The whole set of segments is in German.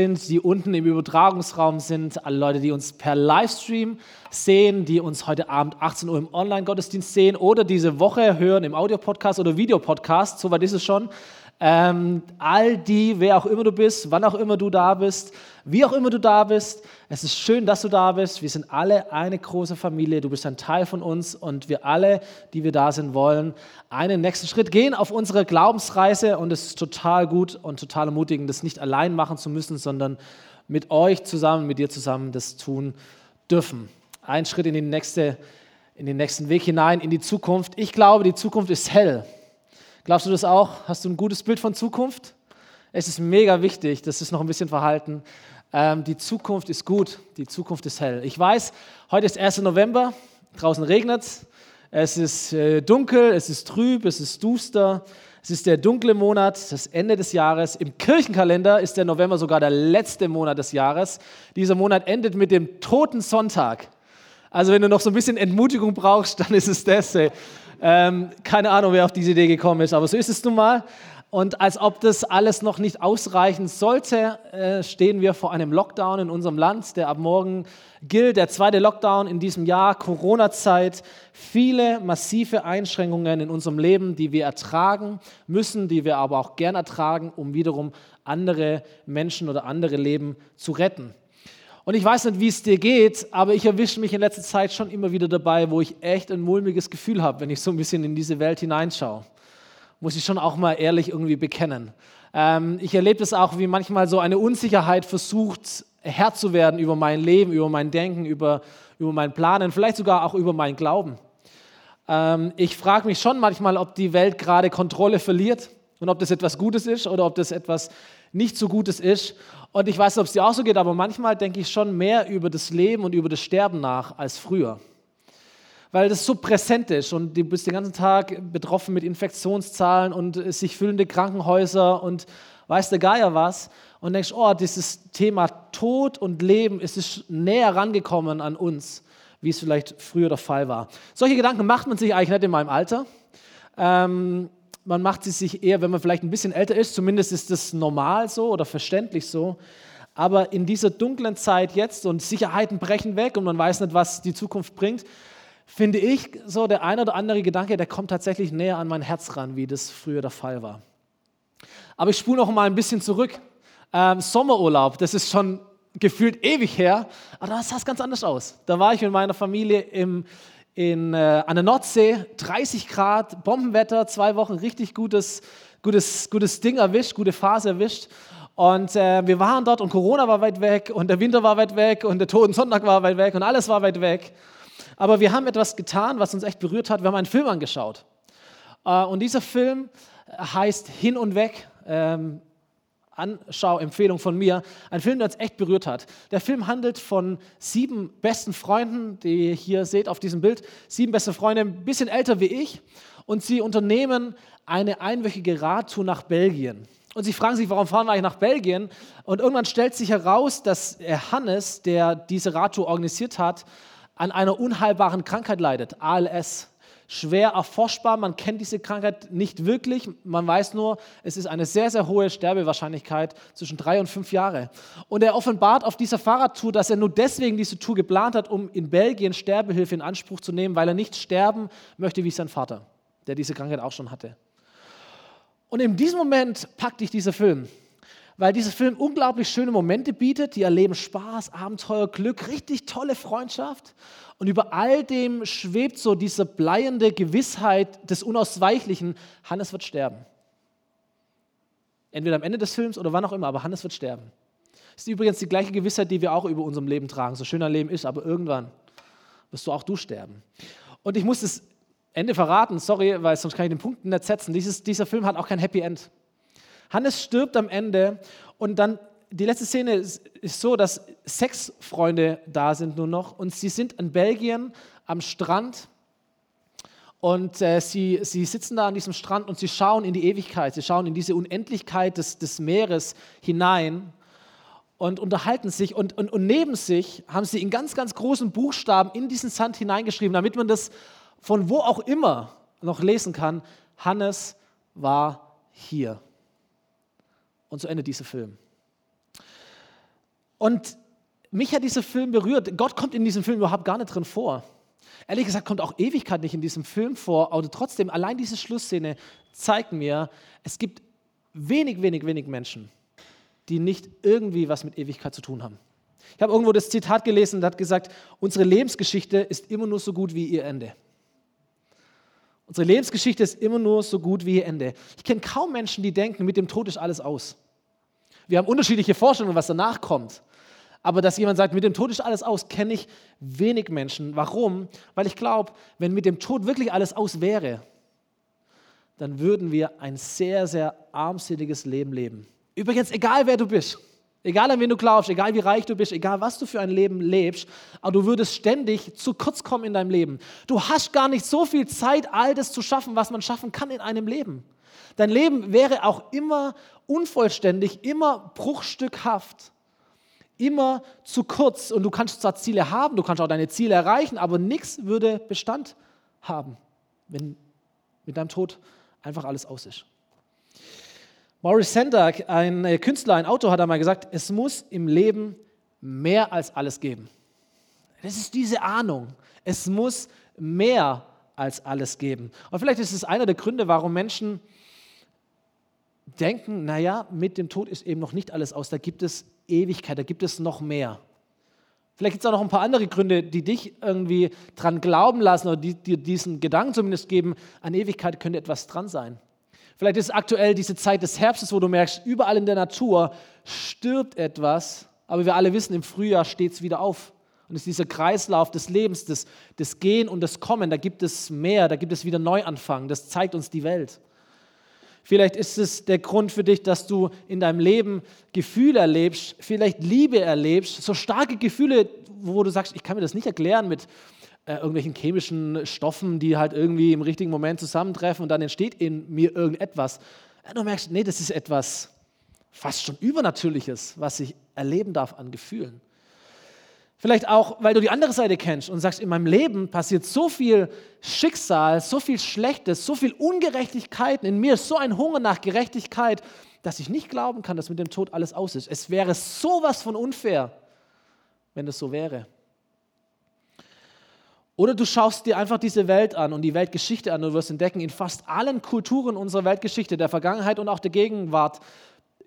sind, die unten im Übertragungsraum sind, alle Leute, die uns per Livestream sehen, die uns heute Abend 18 Uhr im Online-Gottesdienst sehen oder diese Woche hören im Audiopodcast oder Videopodcast, so weit ist es schon. Ähm, all die, wer auch immer du bist, wann auch immer du da bist, wie auch immer du da bist, es ist schön, dass du da bist. Wir sind alle eine große Familie. Du bist ein Teil von uns und wir alle, die wir da sind, wollen einen nächsten Schritt gehen auf unsere Glaubensreise. Und es ist total gut und total ermutigend, das nicht allein machen zu müssen, sondern mit euch zusammen, mit dir zusammen das tun dürfen. Ein Schritt in, die nächste, in den nächsten Weg hinein, in die Zukunft. Ich glaube, die Zukunft ist hell. Glaubst du das auch? Hast du ein gutes Bild von Zukunft? Es ist mega wichtig, das ist noch ein bisschen verhalten. Ähm, die Zukunft ist gut, die Zukunft ist hell. Ich weiß, heute ist 1. November, draußen regnet es, es ist äh, dunkel, es ist trüb, es ist duster, es ist der dunkle Monat, das Ende des Jahres. Im Kirchenkalender ist der November sogar der letzte Monat des Jahres. Dieser Monat endet mit dem Toten Sonntag. Also wenn du noch so ein bisschen Entmutigung brauchst, dann ist es das. Ähm, keine Ahnung, wer auf diese Idee gekommen ist, aber so ist es nun mal. Und als ob das alles noch nicht ausreichen sollte, äh, stehen wir vor einem Lockdown in unserem Land, der ab morgen gilt. Der zweite Lockdown in diesem Jahr, Corona-Zeit. Viele massive Einschränkungen in unserem Leben, die wir ertragen müssen, die wir aber auch gern ertragen, um wiederum andere Menschen oder andere Leben zu retten. Und ich weiß nicht, wie es dir geht, aber ich erwische mich in letzter Zeit schon immer wieder dabei, wo ich echt ein mulmiges Gefühl habe, wenn ich so ein bisschen in diese Welt hineinschaue. Muss ich schon auch mal ehrlich irgendwie bekennen. Ähm, ich erlebe das auch, wie manchmal so eine Unsicherheit versucht, Herr zu werden über mein Leben, über mein Denken, über, über mein Planen, vielleicht sogar auch über meinen Glauben. Ähm, ich frage mich schon manchmal, ob die Welt gerade Kontrolle verliert und ob das etwas Gutes ist oder ob das etwas nicht so Gutes ist. Und ich weiß nicht, ob es dir auch so geht, aber manchmal denke ich schon mehr über das Leben und über das Sterben nach als früher. Weil das so präsent ist und du bist den ganzen Tag betroffen mit Infektionszahlen und sich füllende Krankenhäuser und weiß der Geier was. Und denkst, oh, dieses Thema Tod und Leben ist es näher rangekommen an uns, wie es vielleicht früher der Fall war. Solche Gedanken macht man sich eigentlich nicht in meinem Alter. Ähm, man macht sie sich eher, wenn man vielleicht ein bisschen älter ist, zumindest ist das normal so oder verständlich so. Aber in dieser dunklen Zeit jetzt und Sicherheiten brechen weg und man weiß nicht, was die Zukunft bringt, finde ich so der ein oder andere Gedanke, der kommt tatsächlich näher an mein Herz ran, wie das früher der Fall war. Aber ich spule noch mal ein bisschen zurück. Ähm, Sommerurlaub, das ist schon gefühlt ewig her, aber da sah es ganz anders aus. Da war ich mit meiner Familie im, in, äh, an der Nordsee, 30 Grad, Bombenwetter, zwei Wochen richtig gutes, gutes, gutes Ding erwischt, gute Phase erwischt. Und äh, wir waren dort und Corona war weit weg und der Winter war weit weg und der Totensonntag war weit weg und alles war weit weg. Aber wir haben etwas getan, was uns echt berührt hat. Wir haben einen Film angeschaut. Äh, und dieser Film heißt Hin und Weg. Ähm, Anschauempfehlung von mir. Ein Film, der uns echt berührt hat. Der Film handelt von sieben besten Freunden, die ihr hier seht auf diesem Bild. Sieben beste Freunde, ein bisschen älter wie ich. Und sie unternehmen eine einwöchige Radtour nach Belgien. Und sie fragen sich, warum fahren wir eigentlich nach Belgien? Und irgendwann stellt sich heraus, dass Hannes, der diese Radtour organisiert hat, an einer unheilbaren Krankheit leidet, ALS schwer erforschbar. Man kennt diese Krankheit nicht wirklich. Man weiß nur, es ist eine sehr, sehr hohe Sterbewahrscheinlichkeit zwischen drei und fünf Jahre. Und er offenbart auf dieser Fahrradtour, dass er nur deswegen diese Tour geplant hat, um in Belgien Sterbehilfe in Anspruch zu nehmen, weil er nicht sterben möchte wie sein Vater, der diese Krankheit auch schon hatte. Und in diesem Moment packt dich dieser Film weil dieser Film unglaublich schöne Momente bietet. Die erleben Spaß, Abenteuer, Glück, richtig tolle Freundschaft. Und über all dem schwebt so diese bleiende Gewissheit des Unausweichlichen, Hannes wird sterben. Entweder am Ende des Films oder wann auch immer, aber Hannes wird sterben. Das ist übrigens die gleiche Gewissheit, die wir auch über unserem Leben tragen. So schön ein Leben ist, aber irgendwann wirst du auch du sterben. Und ich muss das Ende verraten, sorry, weil sonst kann ich den Punkt nicht setzen. Dieses, dieser Film hat auch kein Happy End. Hannes stirbt am Ende und dann die letzte Szene ist, ist, so, dass sechs Freunde da sind nur noch und sie sind in Belgien am Strand und äh, sie, sie sitzen da an diesem Strand und sie schauen in die Ewigkeit, sie schauen in diese Unendlichkeit des, des Meeres hinein und unterhalten sich und, und, und neben sich haben sie in ganz, ganz großen Buchstaben in diesen Sand hineingeschrieben, damit man das von wo auch immer noch lesen kann. Hannes war hier. Und so endet dieser Film. Und mich hat dieser Film berührt. Gott kommt in diesem Film überhaupt gar nicht drin vor. Ehrlich gesagt kommt auch Ewigkeit nicht in diesem Film vor, aber trotzdem, allein diese Schlussszene zeigt mir, es gibt wenig, wenig, wenig Menschen, die nicht irgendwie was mit Ewigkeit zu tun haben. Ich habe irgendwo das Zitat gelesen und hat gesagt, unsere Lebensgeschichte ist immer nur so gut wie ihr Ende. Unsere Lebensgeschichte ist immer nur so gut wie ihr Ende. Ich kenne kaum Menschen, die denken, mit dem Tod ist alles aus. Wir haben unterschiedliche Vorstellungen, was danach kommt. Aber dass jemand sagt, mit dem Tod ist alles aus, kenne ich wenig Menschen. Warum? Weil ich glaube, wenn mit dem Tod wirklich alles aus wäre, dann würden wir ein sehr, sehr armseliges Leben leben. Übrigens, egal wer du bist, egal an wen du glaubst, egal wie reich du bist, egal was du für ein Leben lebst, aber du würdest ständig zu kurz kommen in deinem Leben. Du hast gar nicht so viel Zeit, all das zu schaffen, was man schaffen kann in einem Leben. Dein Leben wäre auch immer unvollständig, immer bruchstückhaft immer zu kurz und du kannst zwar Ziele haben, du kannst auch deine Ziele erreichen, aber nichts würde Bestand haben, wenn mit deinem Tod einfach alles aus ist. Maurice Sendak, ein äh, Künstler, ein Autor, hat einmal gesagt, es muss im Leben mehr als alles geben. Das ist diese Ahnung. Es muss mehr als alles geben. Und vielleicht ist es einer der Gründe, warum Menschen denken, naja, mit dem Tod ist eben noch nicht alles aus, da gibt es Ewigkeit, da gibt es noch mehr. Vielleicht gibt es auch noch ein paar andere Gründe, die dich irgendwie dran glauben lassen oder die dir diesen Gedanken zumindest geben, an Ewigkeit könnte etwas dran sein. Vielleicht ist aktuell diese Zeit des Herbstes, wo du merkst, überall in der Natur stirbt etwas, aber wir alle wissen, im Frühjahr steht es wieder auf. Und es ist dieser Kreislauf des Lebens, des, des Gehen und des Kommen, da gibt es mehr, da gibt es wieder Neuanfang, das zeigt uns die Welt. Vielleicht ist es der Grund für dich, dass du in deinem Leben Gefühle erlebst, vielleicht Liebe erlebst, so starke Gefühle, wo du sagst, ich kann mir das nicht erklären mit äh, irgendwelchen chemischen Stoffen, die halt irgendwie im richtigen Moment zusammentreffen und dann entsteht in mir irgendetwas. Ja, du merkst, nee, das ist etwas fast schon Übernatürliches, was ich erleben darf an Gefühlen. Vielleicht auch, weil du die andere Seite kennst und sagst, in meinem Leben passiert so viel Schicksal, so viel Schlechtes, so viel Ungerechtigkeiten. In mir so ein Hunger nach Gerechtigkeit, dass ich nicht glauben kann, dass mit dem Tod alles aus ist. Es wäre sowas von unfair, wenn es so wäre. Oder du schaust dir einfach diese Welt an und die Weltgeschichte an und wirst entdecken, in fast allen Kulturen unserer Weltgeschichte, der Vergangenheit und auch der Gegenwart,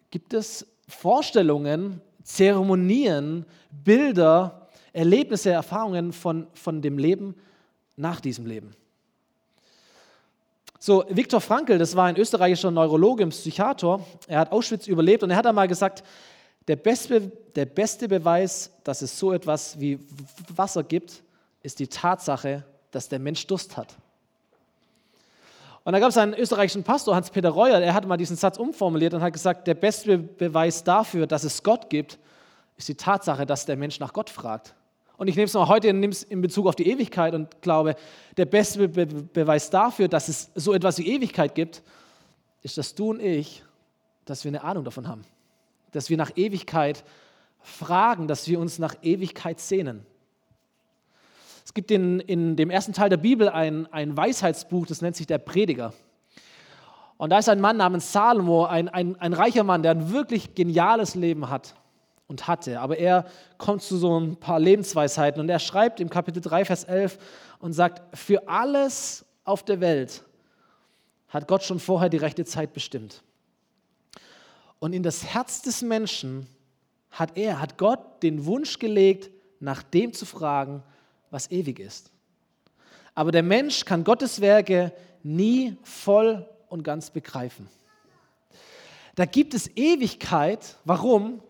gibt es Vorstellungen, Zeremonien, Bilder, Erlebnisse, Erfahrungen von, von dem Leben nach diesem Leben. So, Viktor Frankl, das war ein österreichischer Neurologe und Psychiater, er hat Auschwitz überlebt und er hat einmal gesagt, der beste, der beste Beweis, dass es so etwas wie Wasser gibt, ist die Tatsache, dass der Mensch Durst hat. Und da gab es einen österreichischen Pastor, Hans-Peter Reuer, er hat mal diesen Satz umformuliert und hat gesagt, der beste Beweis dafür, dass es Gott gibt, ist die Tatsache, dass der Mensch nach Gott fragt. Und ich nehme es mal heute in Bezug auf die Ewigkeit und glaube, der beste Be Beweis dafür, dass es so etwas wie Ewigkeit gibt, ist, dass du und ich, dass wir eine Ahnung davon haben. Dass wir nach Ewigkeit fragen, dass wir uns nach Ewigkeit sehnen. Es gibt in, in dem ersten Teil der Bibel ein, ein Weisheitsbuch, das nennt sich der Prediger. Und da ist ein Mann namens Salomo, ein, ein, ein reicher Mann, der ein wirklich geniales Leben hat und hatte. Aber er kommt zu so ein paar Lebensweisheiten und er schreibt im Kapitel 3, Vers 11 und sagt, für alles auf der Welt hat Gott schon vorher die rechte Zeit bestimmt. Und in das Herz des Menschen hat er, hat Gott den Wunsch gelegt, nach dem zu fragen, was ewig ist. Aber der Mensch kann Gottes Werke nie voll und ganz begreifen. Da gibt es Ewigkeit. Warum?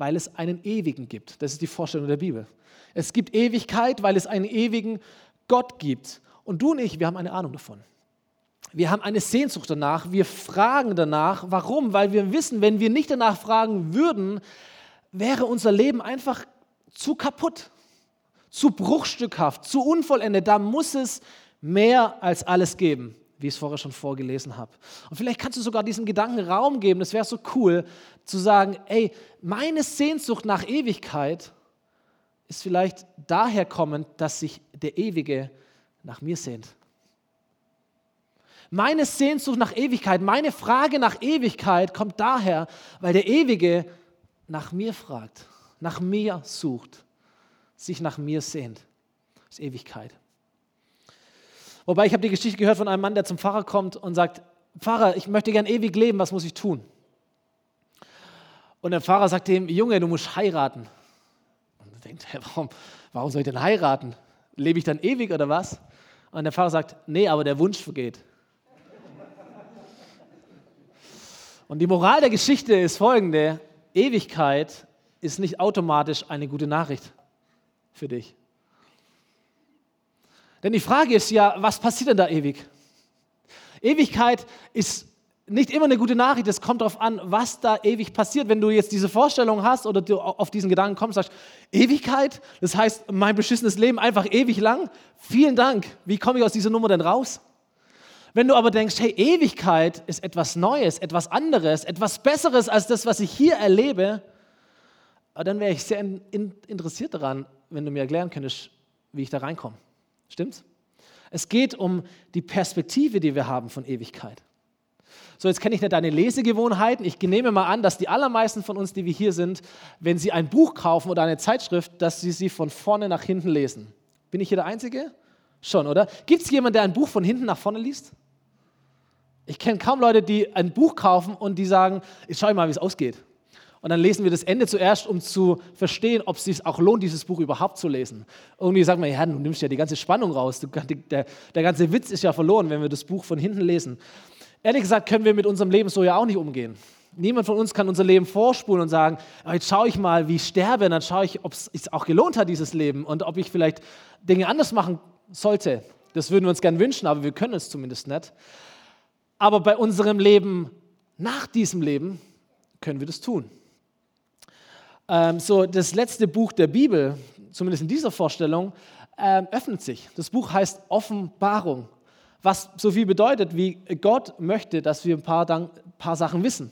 Weil es einen Ewigen gibt. Das ist die Vorstellung der Bibel. Es gibt Ewigkeit, weil es einen ewigen Gott gibt. Und du und ich, wir haben eine Ahnung davon. Wir haben eine Sehnsucht danach. Wir fragen danach. Warum? Weil wir wissen, wenn wir nicht danach fragen würden, wäre unser Leben einfach zu kaputt, zu bruchstückhaft, zu unvollendet. Da muss es mehr als alles geben wie ich es vorher schon vorgelesen habe. Und vielleicht kannst du sogar diesem Gedanken Raum geben, das wäre so cool, zu sagen, ey, meine Sehnsucht nach Ewigkeit ist vielleicht daher kommend, dass sich der Ewige nach mir sehnt. Meine Sehnsucht nach Ewigkeit, meine Frage nach Ewigkeit kommt daher, weil der Ewige nach mir fragt. nach mir sucht, sich nach mir sehnt. Das ist Ewigkeit. Wobei ich habe die Geschichte gehört von einem Mann, der zum Pfarrer kommt und sagt, Pfarrer, ich möchte gern ewig leben, was muss ich tun? Und der Pfarrer sagt ihm, Junge, du musst heiraten. Und er denkt, warum, warum soll ich denn heiraten? Lebe ich dann ewig oder was? Und der Pfarrer sagt, nee, aber der Wunsch vergeht. Und die Moral der Geschichte ist folgende, Ewigkeit ist nicht automatisch eine gute Nachricht für dich. Denn die Frage ist ja, was passiert denn da ewig? Ewigkeit ist nicht immer eine gute Nachricht. Es kommt darauf an, was da ewig passiert. Wenn du jetzt diese Vorstellung hast oder du auf diesen Gedanken kommst, sagst, Ewigkeit, das heißt mein beschissenes Leben einfach ewig lang. Vielen Dank. Wie komme ich aus dieser Nummer denn raus? Wenn du aber denkst, hey, Ewigkeit ist etwas Neues, etwas anderes, etwas Besseres als das, was ich hier erlebe, dann wäre ich sehr interessiert daran, wenn du mir erklären könntest, wie ich da reinkomme. Stimmt's? Es geht um die Perspektive, die wir haben von Ewigkeit. So, jetzt kenne ich nicht deine Lesegewohnheiten. Ich nehme mal an, dass die allermeisten von uns, die wir hier sind, wenn sie ein Buch kaufen oder eine Zeitschrift, dass sie sie von vorne nach hinten lesen. Bin ich hier der Einzige? Schon, oder? Gibt es jemanden, der ein Buch von hinten nach vorne liest? Ich kenne kaum Leute, die ein Buch kaufen und die sagen, ich schaue mal, wie es ausgeht. Und dann lesen wir das Ende zuerst, um zu verstehen, ob es sich auch lohnt, dieses Buch überhaupt zu lesen. Irgendwie sagt man, ja, du nimmst ja die ganze Spannung raus. Der, der ganze Witz ist ja verloren, wenn wir das Buch von hinten lesen. Ehrlich gesagt können wir mit unserem Leben so ja auch nicht umgehen. Niemand von uns kann unser Leben vorspulen und sagen, jetzt schaue ich mal, wie ich sterbe, und dann schaue ich, ob es sich auch gelohnt hat, dieses Leben, und ob ich vielleicht Dinge anders machen sollte. Das würden wir uns gern wünschen, aber wir können es zumindest nicht. Aber bei unserem Leben nach diesem Leben können wir das tun. Ähm, so, das letzte Buch der Bibel, zumindest in dieser Vorstellung, ähm, öffnet sich. Das Buch heißt Offenbarung, was so viel bedeutet, wie Gott möchte, dass wir ein paar, ein paar Sachen wissen.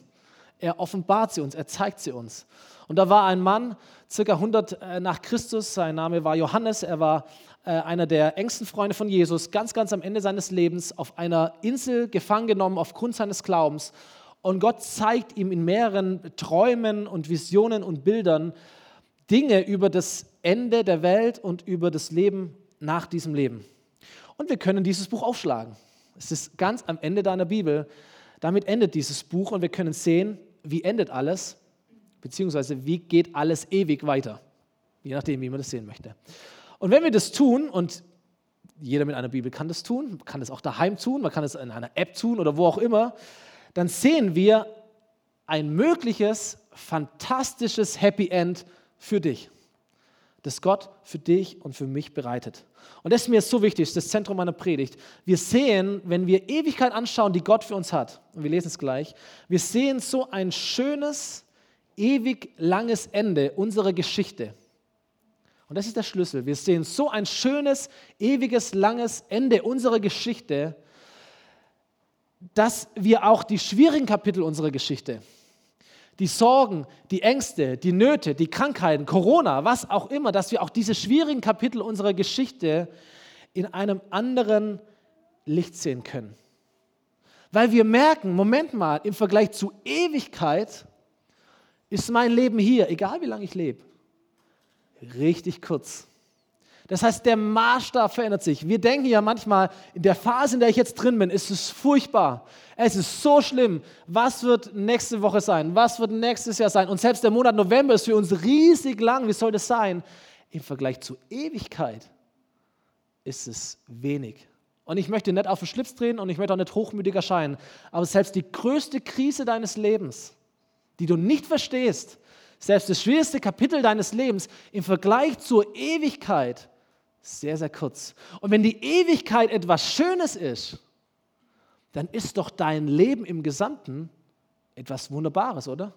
Er offenbart sie uns, er zeigt sie uns. Und da war ein Mann, circa 100 äh, nach Christus, sein Name war Johannes, er war äh, einer der engsten Freunde von Jesus, ganz, ganz am Ende seines Lebens auf einer Insel gefangen genommen aufgrund seines Glaubens und Gott zeigt ihm in mehreren Träumen und Visionen und Bildern Dinge über das Ende der Welt und über das Leben nach diesem Leben. Und wir können dieses Buch aufschlagen. Es ist ganz am Ende deiner Bibel. Damit endet dieses Buch und wir können sehen, wie endet alles, beziehungsweise wie geht alles ewig weiter. Je nachdem, wie man das sehen möchte. Und wenn wir das tun, und jeder mit einer Bibel kann das tun, kann das auch daheim tun, man kann es in einer App tun oder wo auch immer, dann sehen wir ein mögliches, fantastisches Happy End für dich, das Gott für dich und für mich bereitet. Und das ist mir so wichtig, das Zentrum meiner Predigt. Wir sehen, wenn wir Ewigkeit anschauen, die Gott für uns hat, und wir lesen es gleich, wir sehen so ein schönes, ewig langes Ende unserer Geschichte. Und das ist der Schlüssel. Wir sehen so ein schönes, ewiges, langes Ende unserer Geschichte, dass wir auch die schwierigen Kapitel unserer Geschichte, die Sorgen, die Ängste, die Nöte, die Krankheiten, Corona, was auch immer, dass wir auch diese schwierigen Kapitel unserer Geschichte in einem anderen Licht sehen können. Weil wir merken, Moment mal, im Vergleich zu Ewigkeit ist mein Leben hier, egal wie lange ich lebe, richtig kurz. Das heißt, der Maßstab verändert sich. Wir denken ja manchmal, in der Phase, in der ich jetzt drin bin, ist es furchtbar. Es ist so schlimm. Was wird nächste Woche sein? Was wird nächstes Jahr sein? Und selbst der Monat November ist für uns riesig lang. Wie soll das sein? Im Vergleich zu Ewigkeit ist es wenig. Und ich möchte nicht auf den Schlips drehen und ich möchte auch nicht hochmütig erscheinen. Aber selbst die größte Krise deines Lebens, die du nicht verstehst, selbst das schwierigste Kapitel deines Lebens im Vergleich zur Ewigkeit sehr, sehr kurz. Und wenn die Ewigkeit etwas Schönes ist, dann ist doch dein Leben im Gesamten etwas Wunderbares, oder?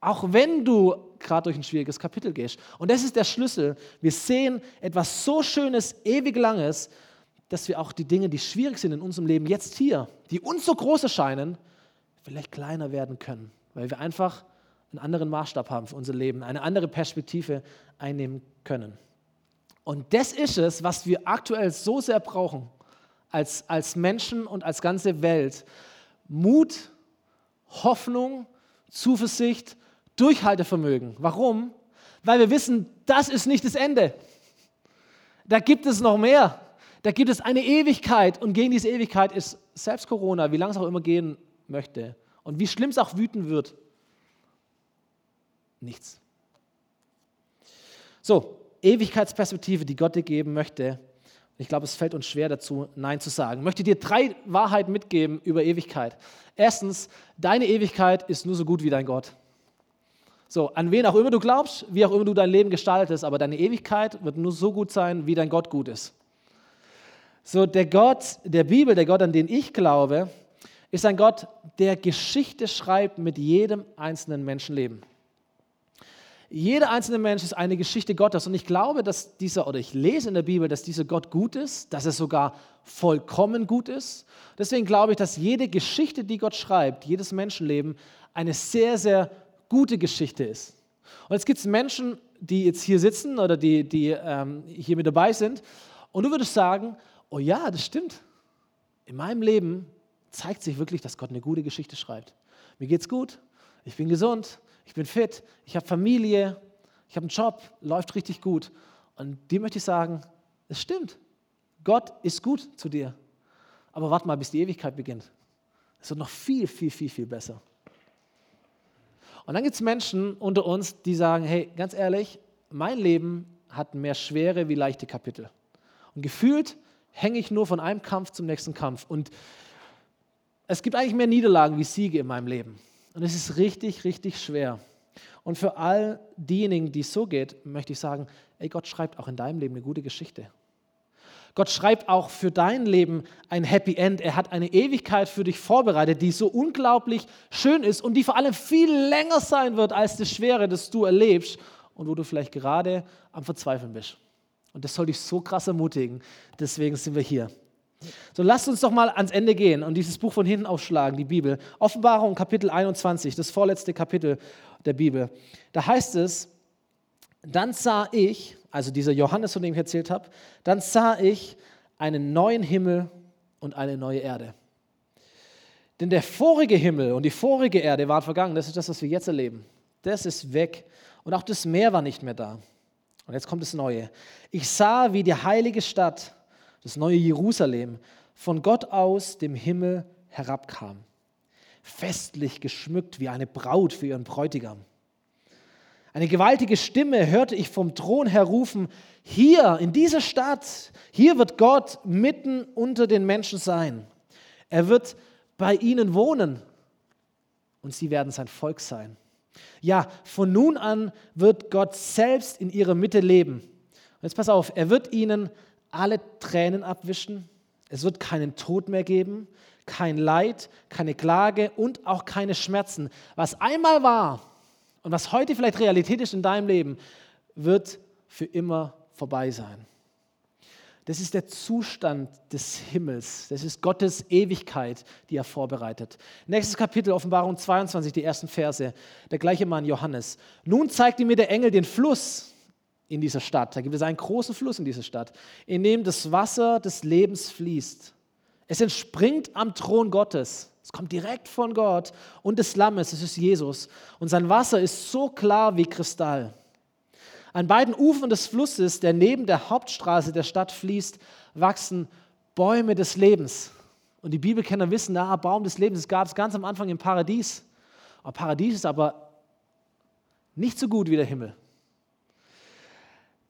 Auch wenn du gerade durch ein schwieriges Kapitel gehst. Und das ist der Schlüssel. Wir sehen etwas so Schönes, ewig Langes, dass wir auch die Dinge, die schwierig sind in unserem Leben, jetzt hier, die uns so groß erscheinen, vielleicht kleiner werden können, weil wir einfach einen anderen Maßstab haben für unser Leben, eine andere Perspektive einnehmen können. Und das ist es, was wir aktuell so sehr brauchen als, als Menschen und als ganze Welt. Mut, Hoffnung, Zuversicht, Durchhaltevermögen. Warum? weil wir wissen, das ist nicht das Ende. Da gibt es noch mehr. Da gibt es eine Ewigkeit und gegen diese Ewigkeit ist selbst Corona, wie lange es auch immer gehen möchte und wie schlimm es auch wüten wird, nichts. So, Ewigkeitsperspektive, die Gott dir geben möchte. Ich glaube, es fällt uns schwer dazu, Nein zu sagen. Ich möchte dir drei Wahrheiten mitgeben über Ewigkeit. Erstens, deine Ewigkeit ist nur so gut wie dein Gott. So, an wen auch immer du glaubst, wie auch immer du dein Leben gestaltest, aber deine Ewigkeit wird nur so gut sein, wie dein Gott gut ist. So, der Gott der Bibel, der Gott, an den ich glaube, ist ein Gott, der Geschichte schreibt mit jedem einzelnen Menschenleben. Jeder einzelne Mensch ist eine Geschichte Gottes und ich glaube, dass dieser, oder ich lese in der Bibel, dass dieser Gott gut ist, dass er sogar vollkommen gut ist. Deswegen glaube ich, dass jede Geschichte, die Gott schreibt, jedes Menschenleben, eine sehr, sehr gute Geschichte ist. Und jetzt gibt es Menschen, die jetzt hier sitzen oder die, die ähm, hier mit dabei sind und du würdest sagen, oh ja, das stimmt. In meinem Leben zeigt sich wirklich, dass Gott eine gute Geschichte schreibt. Mir geht's gut, ich bin gesund, ich bin fit, ich habe Familie, ich habe einen Job, läuft richtig gut. Und dir möchte ich sagen, es stimmt. Gott ist gut zu dir. Aber warte mal, bis die Ewigkeit beginnt. Es wird noch viel, viel, viel, viel besser. Und dann gibt es Menschen unter uns, die sagen, hey, ganz ehrlich, mein Leben hat mehr schwere wie leichte Kapitel. Und gefühlt hänge ich nur von einem Kampf zum nächsten Kampf. Und es gibt eigentlich mehr Niederlagen wie Siege in meinem Leben. Und es ist richtig, richtig schwer. Und für all diejenigen, die es so geht, möchte ich sagen, ey, Gott schreibt auch in deinem Leben eine gute Geschichte. Gott schreibt auch für dein Leben ein Happy End. Er hat eine Ewigkeit für dich vorbereitet, die so unglaublich schön ist und die vor allem viel länger sein wird als das Schwere, das du erlebst und wo du vielleicht gerade am Verzweifeln bist. Und das soll dich so krass ermutigen. Deswegen sind wir hier. So lasst uns doch mal ans Ende gehen und dieses Buch von hinten aufschlagen, die Bibel. Offenbarung Kapitel 21, das vorletzte Kapitel der Bibel. Da heißt es, dann sah ich, also dieser Johannes, von dem ich erzählt habe, dann sah ich einen neuen Himmel und eine neue Erde. Denn der vorige Himmel und die vorige Erde waren vergangen. Das ist das, was wir jetzt erleben. Das ist weg. Und auch das Meer war nicht mehr da. Und jetzt kommt das Neue. Ich sah, wie die heilige Stadt, das neue Jerusalem, von Gott aus dem Himmel herabkam. Festlich geschmückt wie eine Braut für ihren Bräutigam. Eine gewaltige Stimme hörte ich vom Thron her rufen, hier in dieser Stadt, hier wird Gott mitten unter den Menschen sein. Er wird bei ihnen wohnen und sie werden sein Volk sein. Ja, von nun an wird Gott selbst in ihrer Mitte leben. Und jetzt pass auf, er wird ihnen alle Tränen abwischen. Es wird keinen Tod mehr geben, kein Leid, keine Klage und auch keine Schmerzen. Was einmal war und was heute vielleicht Realität ist in deinem Leben, wird für immer vorbei sein. Das ist der Zustand des Himmels. Das ist Gottes Ewigkeit, die er vorbereitet. Nächstes Kapitel, Offenbarung 22, die ersten Verse. Der gleiche Mann, Johannes. Nun zeigte mir der Engel den Fluss in dieser Stadt. Da gibt es einen großen Fluss in dieser Stadt, in dem das Wasser des Lebens fließt. Es entspringt am Thron Gottes. Es kommt direkt von Gott und des Lammes, es ist Jesus. Und sein Wasser ist so klar wie Kristall. An beiden Ufern des Flusses, der neben der Hauptstraße der Stadt fließt, wachsen Bäume des Lebens. Und die Bibelkenner wissen, na, Baum des Lebens, gab es ganz am Anfang im Paradies. Aber Paradies ist aber nicht so gut wie der Himmel.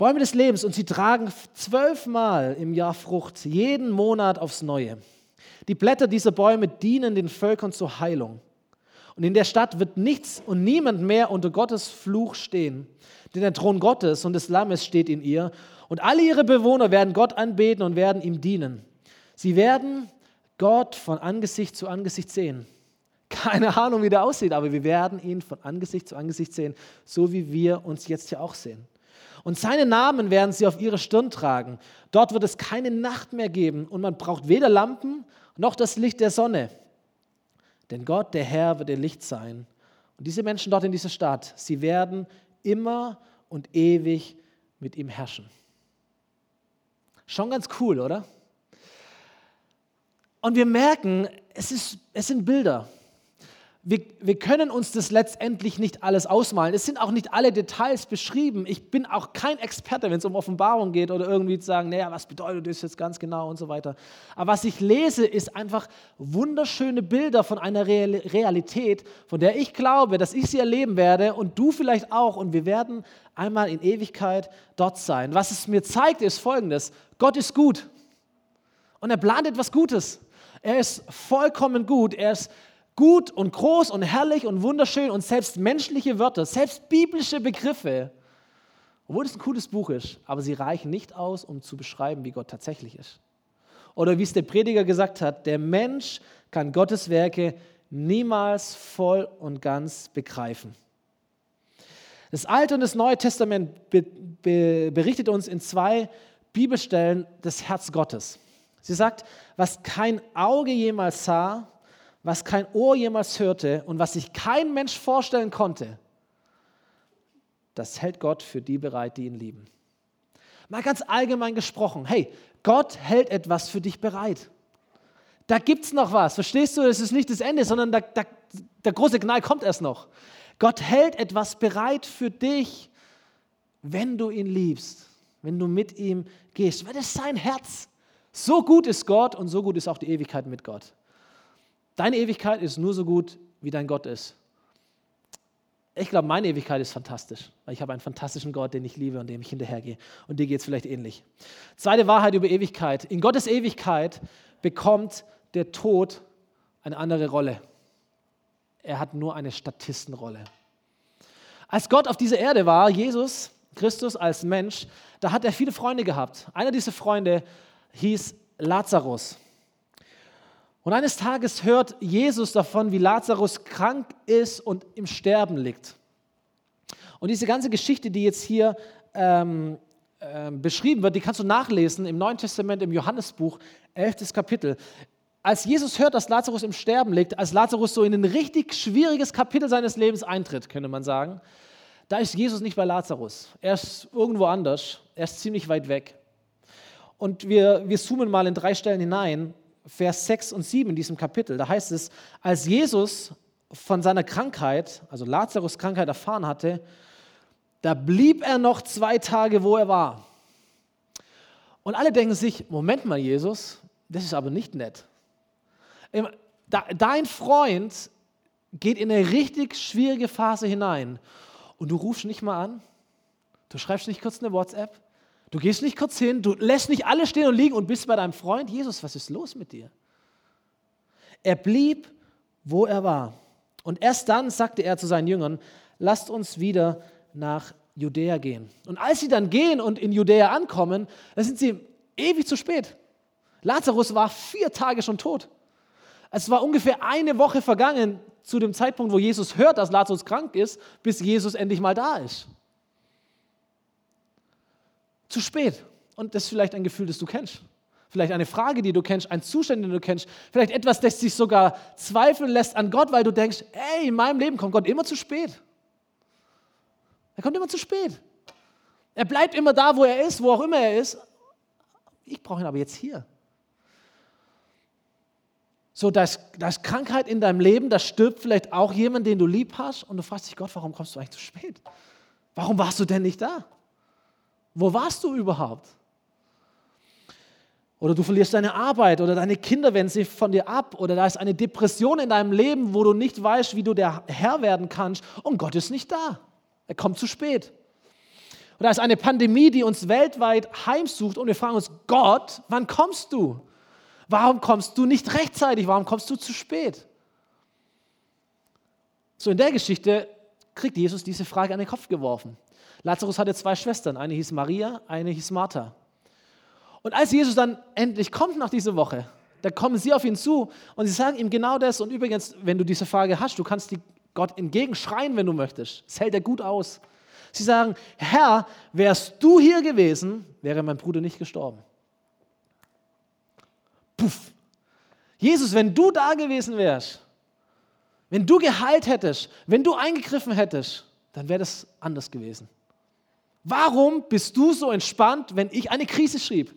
Bäume des Lebens und sie tragen zwölfmal im Jahr Frucht, jeden Monat aufs Neue. Die Blätter dieser Bäume dienen den Völkern zur Heilung. Und in der Stadt wird nichts und niemand mehr unter Gottes Fluch stehen. Denn der Thron Gottes und des Lammes steht in ihr. Und alle ihre Bewohner werden Gott anbeten und werden ihm dienen. Sie werden Gott von Angesicht zu Angesicht sehen. Keine Ahnung, wie der aussieht, aber wir werden ihn von Angesicht zu Angesicht sehen, so wie wir uns jetzt hier auch sehen. Und seinen Namen werden sie auf ihre Stirn tragen. Dort wird es keine Nacht mehr geben und man braucht weder Lampen noch das Licht der Sonne. Denn Gott, der Herr, wird ihr Licht sein. Und diese Menschen dort in dieser Stadt, sie werden immer und ewig mit ihm herrschen. Schon ganz cool, oder? Und wir merken, es, ist, es sind Bilder. Wir, wir können uns das letztendlich nicht alles ausmalen. Es sind auch nicht alle Details beschrieben. Ich bin auch kein Experte, wenn es um Offenbarung geht oder irgendwie zu sagen, naja, was bedeutet das jetzt ganz genau und so weiter. Aber was ich lese, ist einfach wunderschöne Bilder von einer Realität, von der ich glaube, dass ich sie erleben werde und du vielleicht auch. Und wir werden einmal in Ewigkeit dort sein. Was es mir zeigt, ist folgendes. Gott ist gut und er plant etwas Gutes. Er ist vollkommen gut. Er ist gut und groß und herrlich und wunderschön und selbst menschliche Wörter, selbst biblische Begriffe, obwohl es ein cooles Buch ist, aber sie reichen nicht aus, um zu beschreiben, wie Gott tatsächlich ist. Oder wie es der Prediger gesagt hat, der Mensch kann Gottes Werke niemals voll und ganz begreifen. Das Alte und das Neue Testament be be berichtet uns in zwei Bibelstellen das Herz Gottes. Sie sagt, was kein Auge jemals sah, was kein Ohr jemals hörte und was sich kein Mensch vorstellen konnte, das hält Gott für die bereit, die ihn lieben. Mal ganz allgemein gesprochen, hey, Gott hält etwas für dich bereit. Da gibt es noch was, verstehst du? Es ist nicht das Ende, sondern da, da, der große Knall kommt erst noch. Gott hält etwas bereit für dich, wenn du ihn liebst, wenn du mit ihm gehst. Weil das sein Herz. So gut ist Gott und so gut ist auch die Ewigkeit mit Gott. Deine Ewigkeit ist nur so gut, wie dein Gott ist. Ich glaube, meine Ewigkeit ist fantastisch, weil ich habe einen fantastischen Gott, den ich liebe und dem ich hinterhergehe. Und dir geht es vielleicht ähnlich. Zweite Wahrheit über Ewigkeit. In Gottes Ewigkeit bekommt der Tod eine andere Rolle. Er hat nur eine Statistenrolle. Als Gott auf dieser Erde war, Jesus, Christus als Mensch, da hat er viele Freunde gehabt. Einer dieser Freunde hieß Lazarus. Und eines Tages hört Jesus davon, wie Lazarus krank ist und im Sterben liegt. Und diese ganze Geschichte, die jetzt hier ähm, äh, beschrieben wird, die kannst du nachlesen im Neuen Testament, im Johannesbuch, 11. Kapitel. Als Jesus hört, dass Lazarus im Sterben liegt, als Lazarus so in ein richtig schwieriges Kapitel seines Lebens eintritt, könnte man sagen, da ist Jesus nicht bei Lazarus. Er ist irgendwo anders. Er ist ziemlich weit weg. Und wir, wir zoomen mal in drei Stellen hinein Vers 6 und 7 in diesem Kapitel. Da heißt es, als Jesus von seiner Krankheit, also Lazarus Krankheit erfahren hatte, da blieb er noch zwei Tage, wo er war. Und alle denken sich, Moment mal, Jesus, das ist aber nicht nett. Dein Freund geht in eine richtig schwierige Phase hinein und du rufst nicht mal an, du schreibst nicht kurz eine WhatsApp, Du gehst nicht kurz hin, du lässt nicht alle stehen und liegen und bist bei deinem Freund. Jesus, was ist los mit dir? Er blieb, wo er war. Und erst dann sagte er zu seinen Jüngern, lasst uns wieder nach Judäa gehen. Und als sie dann gehen und in Judäa ankommen, da sind sie ewig zu spät. Lazarus war vier Tage schon tot. Es war ungefähr eine Woche vergangen zu dem Zeitpunkt, wo Jesus hört, dass Lazarus krank ist, bis Jesus endlich mal da ist zu spät. Und das ist vielleicht ein Gefühl, das du kennst. Vielleicht eine Frage, die du kennst, ein Zustand, den du kennst. Vielleicht etwas, das dich sogar zweifeln lässt an Gott, weil du denkst, ey, in meinem Leben kommt Gott immer zu spät. Er kommt immer zu spät. Er bleibt immer da, wo er ist, wo auch immer er ist. Ich brauche ihn aber jetzt hier. So, da ist, da ist Krankheit in deinem Leben, da stirbt vielleicht auch jemand, den du lieb hast und du fragst dich, Gott, warum kommst du eigentlich zu spät? Warum warst du denn nicht da? Wo warst du überhaupt? Oder du verlierst deine Arbeit oder deine Kinder wenden sich von dir ab oder da ist eine Depression in deinem Leben, wo du nicht weißt, wie du der Herr werden kannst und Gott ist nicht da. Er kommt zu spät. Oder da ist eine Pandemie, die uns weltweit heimsucht und wir fragen uns, Gott, wann kommst du? Warum kommst du nicht rechtzeitig? Warum kommst du zu spät? So in der Geschichte kriegt Jesus diese Frage an den Kopf geworfen. Lazarus hatte zwei Schwestern, eine hieß Maria, eine hieß Martha. Und als Jesus dann endlich kommt nach dieser Woche, da kommen sie auf ihn zu und sie sagen ihm genau das. Und übrigens, wenn du diese Frage hast, du kannst die Gott entgegenschreien, wenn du möchtest. Es hält er gut aus. Sie sagen, Herr, wärst du hier gewesen, wäre mein Bruder nicht gestorben. Puff. Jesus, wenn du da gewesen wärst, wenn du geheilt hättest, wenn du eingegriffen hättest, dann wäre das anders gewesen. Warum bist du so entspannt, wenn ich eine Krise schrieb?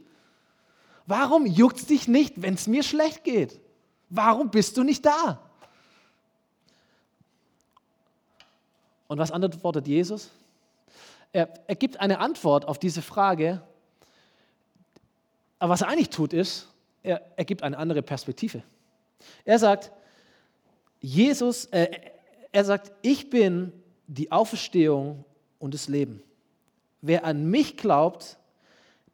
Warum juckt es dich nicht, wenn es mir schlecht geht? Warum bist du nicht da? Und was antwortet Jesus? Er, er gibt eine Antwort auf diese Frage, aber was er eigentlich tut, ist, er, er gibt eine andere Perspektive. Er sagt, Jesus, äh, er sagt, ich bin die Auferstehung und das Leben. Wer an mich glaubt,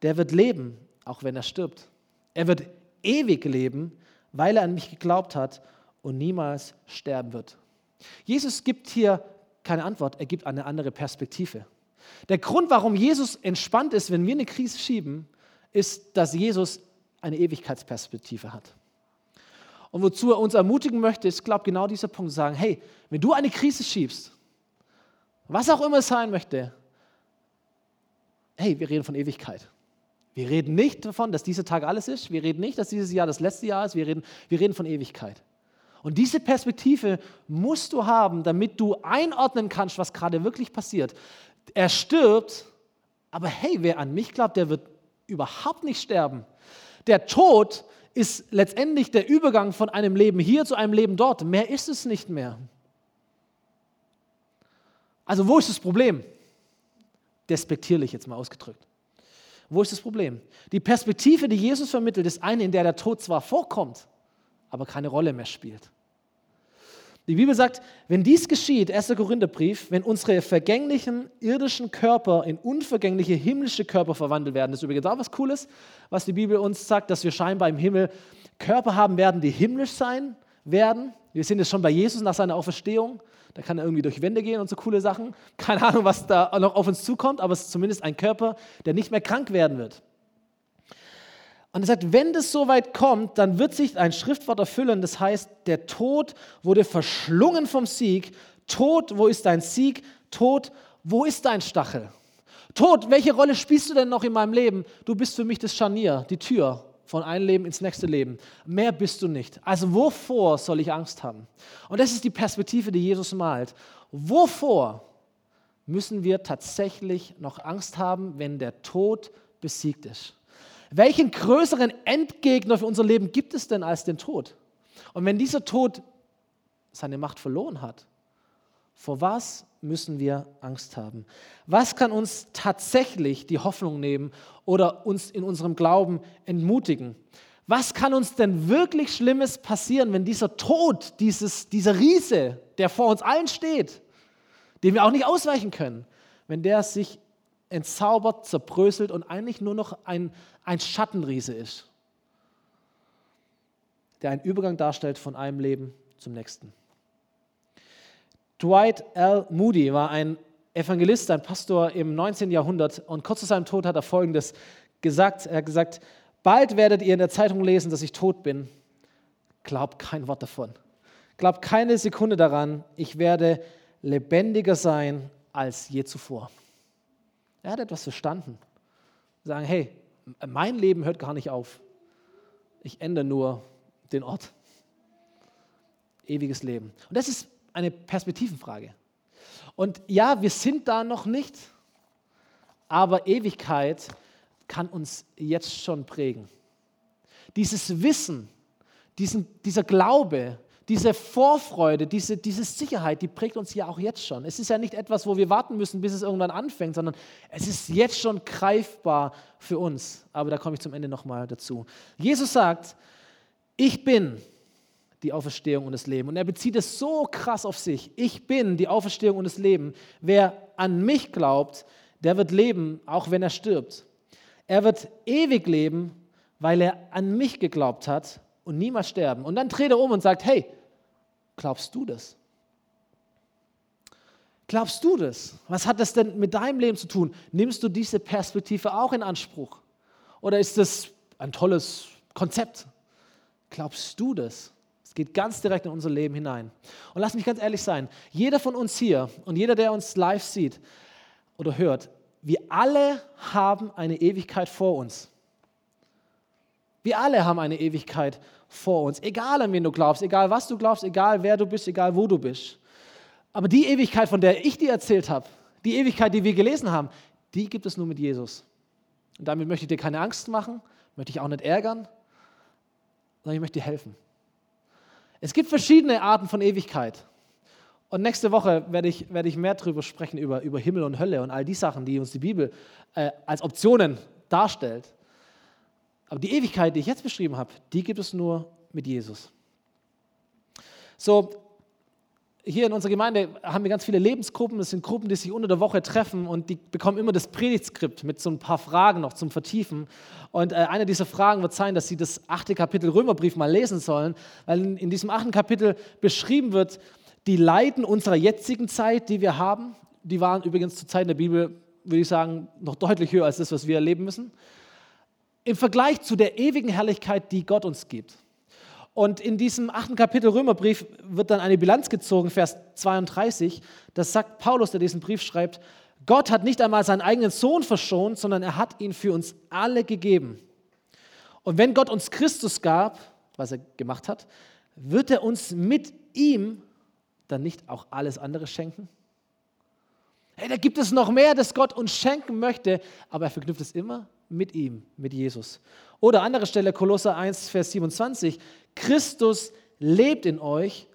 der wird leben, auch wenn er stirbt. Er wird ewig leben, weil er an mich geglaubt hat und niemals sterben wird. Jesus gibt hier keine Antwort, er gibt eine andere Perspektive. Der Grund, warum Jesus entspannt ist, wenn wir eine Krise schieben, ist, dass Jesus eine Ewigkeitsperspektive hat. Und wozu er uns ermutigen möchte, ist, glaube genau dieser Punkt, sagen, hey, wenn du eine Krise schiebst, was auch immer es sein möchte, hey, wir reden von Ewigkeit. Wir reden nicht davon, dass dieser Tag alles ist. Wir reden nicht, dass dieses Jahr das letzte Jahr ist. Wir reden, wir reden von Ewigkeit. Und diese Perspektive musst du haben, damit du einordnen kannst, was gerade wirklich passiert. Er stirbt, aber hey, wer an mich glaubt, der wird überhaupt nicht sterben. Der Tod ist letztendlich der Übergang von einem Leben hier zu einem Leben dort. Mehr ist es nicht mehr. Also wo ist das Problem? Despektierlich jetzt mal ausgedrückt. Wo ist das Problem? Die Perspektive, die Jesus vermittelt, ist eine, in der der Tod zwar vorkommt, aber keine Rolle mehr spielt. Die Bibel sagt, wenn dies geschieht, 1. Korintherbrief, wenn unsere vergänglichen irdischen Körper in unvergängliche himmlische Körper verwandelt werden, das ist übrigens auch was Cooles, was die Bibel uns sagt, dass wir scheinbar im Himmel Körper haben werden, die himmlisch sein werden. Wir sehen es schon bei Jesus nach seiner Auferstehung. Da kann er irgendwie durch Wände gehen und so coole Sachen. Keine Ahnung, was da noch auf uns zukommt, aber es ist zumindest ein Körper, der nicht mehr krank werden wird. Und er sagt, wenn das so weit kommt, dann wird sich ein Schriftwort erfüllen, das heißt, der Tod wurde verschlungen vom Sieg. Tod, wo ist dein Sieg? Tod, wo ist dein Stachel? Tod, welche Rolle spielst du denn noch in meinem Leben? Du bist für mich das Scharnier, die Tür von einem Leben ins nächste Leben. Mehr bist du nicht. Also wovor soll ich Angst haben? Und das ist die Perspektive, die Jesus malt. Wovor müssen wir tatsächlich noch Angst haben, wenn der Tod besiegt ist? Welchen größeren Endgegner für unser Leben gibt es denn als den Tod? Und wenn dieser Tod seine Macht verloren hat, vor was müssen wir Angst haben? Was kann uns tatsächlich die Hoffnung nehmen oder uns in unserem Glauben entmutigen? Was kann uns denn wirklich Schlimmes passieren, wenn dieser Tod, dieses, dieser Riese, der vor uns allen steht, den wir auch nicht ausweichen können, wenn der sich entzaubert, zerbröselt und eigentlich nur noch ein, ein Schattenriese ist, der einen Übergang darstellt von einem Leben zum nächsten? Dwight L. Moody war ein Evangelist, ein Pastor im 19. Jahrhundert und kurz vor seinem Tod hat er Folgendes gesagt. Er hat gesagt, bald werdet ihr in der Zeitung lesen, dass ich tot bin. Glaubt kein Wort davon. Glaubt keine Sekunde daran, ich werde lebendiger sein als je zuvor. Er hat etwas verstanden. Sagen, hey, mein Leben hört gar nicht auf. Ich ändere nur den Ort. Ewiges Leben. Und das ist eine Perspektivenfrage. Und ja, wir sind da noch nicht, aber Ewigkeit kann uns jetzt schon prägen. Dieses Wissen, diesen, dieser Glaube, diese Vorfreude, diese, diese Sicherheit, die prägt uns ja auch jetzt schon. Es ist ja nicht etwas, wo wir warten müssen, bis es irgendwann anfängt, sondern es ist jetzt schon greifbar für uns. Aber da komme ich zum Ende nochmal dazu. Jesus sagt, ich bin die Auferstehung und das Leben. Und er bezieht es so krass auf sich. Ich bin die Auferstehung und das Leben. Wer an mich glaubt, der wird leben, auch wenn er stirbt. Er wird ewig leben, weil er an mich geglaubt hat und niemals sterben. Und dann dreht er um und sagt, hey, glaubst du das? Glaubst du das? Was hat das denn mit deinem Leben zu tun? Nimmst du diese Perspektive auch in Anspruch? Oder ist das ein tolles Konzept? Glaubst du das? Es geht ganz direkt in unser Leben hinein. Und lass mich ganz ehrlich sein, jeder von uns hier und jeder, der uns live sieht oder hört, wir alle haben eine Ewigkeit vor uns. Wir alle haben eine Ewigkeit vor uns, egal an wen du glaubst, egal was du glaubst, egal wer du bist, egal wo du bist. Aber die Ewigkeit, von der ich dir erzählt habe, die Ewigkeit, die wir gelesen haben, die gibt es nur mit Jesus. Und damit möchte ich dir keine Angst machen, möchte ich auch nicht ärgern, sondern ich möchte dir helfen. Es gibt verschiedene Arten von Ewigkeit. Und nächste Woche werde ich, werde ich mehr darüber sprechen, über, über Himmel und Hölle und all die Sachen, die uns die Bibel äh, als Optionen darstellt. Aber die Ewigkeit, die ich jetzt beschrieben habe, die gibt es nur mit Jesus. So, hier in unserer Gemeinde haben wir ganz viele Lebensgruppen. Das sind Gruppen, die sich unter der Woche treffen und die bekommen immer das Predigtskript mit so ein paar Fragen noch zum Vertiefen. Und äh, eine dieser Fragen wird sein, dass sie das achte Kapitel Römerbrief mal lesen sollen, weil in, in diesem achten Kapitel beschrieben wird, die Leiden unserer jetzigen Zeit, die wir haben. Die waren übrigens zur Zeit der Bibel, würde ich sagen, noch deutlich höher als das, was wir erleben müssen. Im Vergleich zu der ewigen Herrlichkeit, die Gott uns gibt. Und in diesem achten Kapitel Römerbrief wird dann eine Bilanz gezogen, Vers 32. Das sagt Paulus, der diesen Brief schreibt, Gott hat nicht einmal seinen eigenen Sohn verschont, sondern er hat ihn für uns alle gegeben. Und wenn Gott uns Christus gab, was er gemacht hat, wird er uns mit ihm dann nicht auch alles andere schenken? Hey, da gibt es noch mehr, das Gott uns schenken möchte, aber er verknüpft es immer mit ihm, mit Jesus. Oder andere Stelle, Kolosser 1, Vers 27, Christus lebt in euch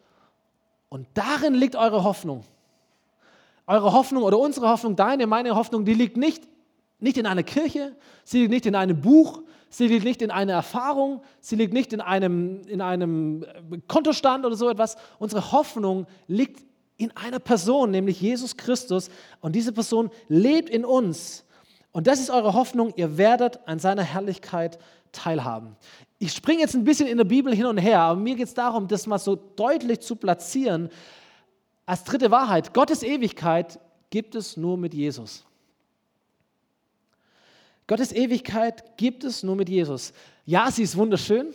und darin liegt eure Hoffnung. Eure Hoffnung oder unsere Hoffnung, deine, meine Hoffnung, die liegt nicht, nicht in einer Kirche, sie liegt nicht in einem Buch, sie liegt nicht in einer Erfahrung, sie liegt nicht in einem, in einem Kontostand oder so etwas. Unsere Hoffnung liegt in einer Person, nämlich Jesus Christus. Und diese Person lebt in uns. Und das ist eure Hoffnung, ihr werdet an seiner Herrlichkeit teilhaben. Ich springe jetzt ein bisschen in der Bibel hin und her, aber mir geht es darum, das mal so deutlich zu platzieren. Als dritte Wahrheit, Gottes Ewigkeit gibt es nur mit Jesus. Gottes Ewigkeit gibt es nur mit Jesus. Ja, sie ist wunderschön.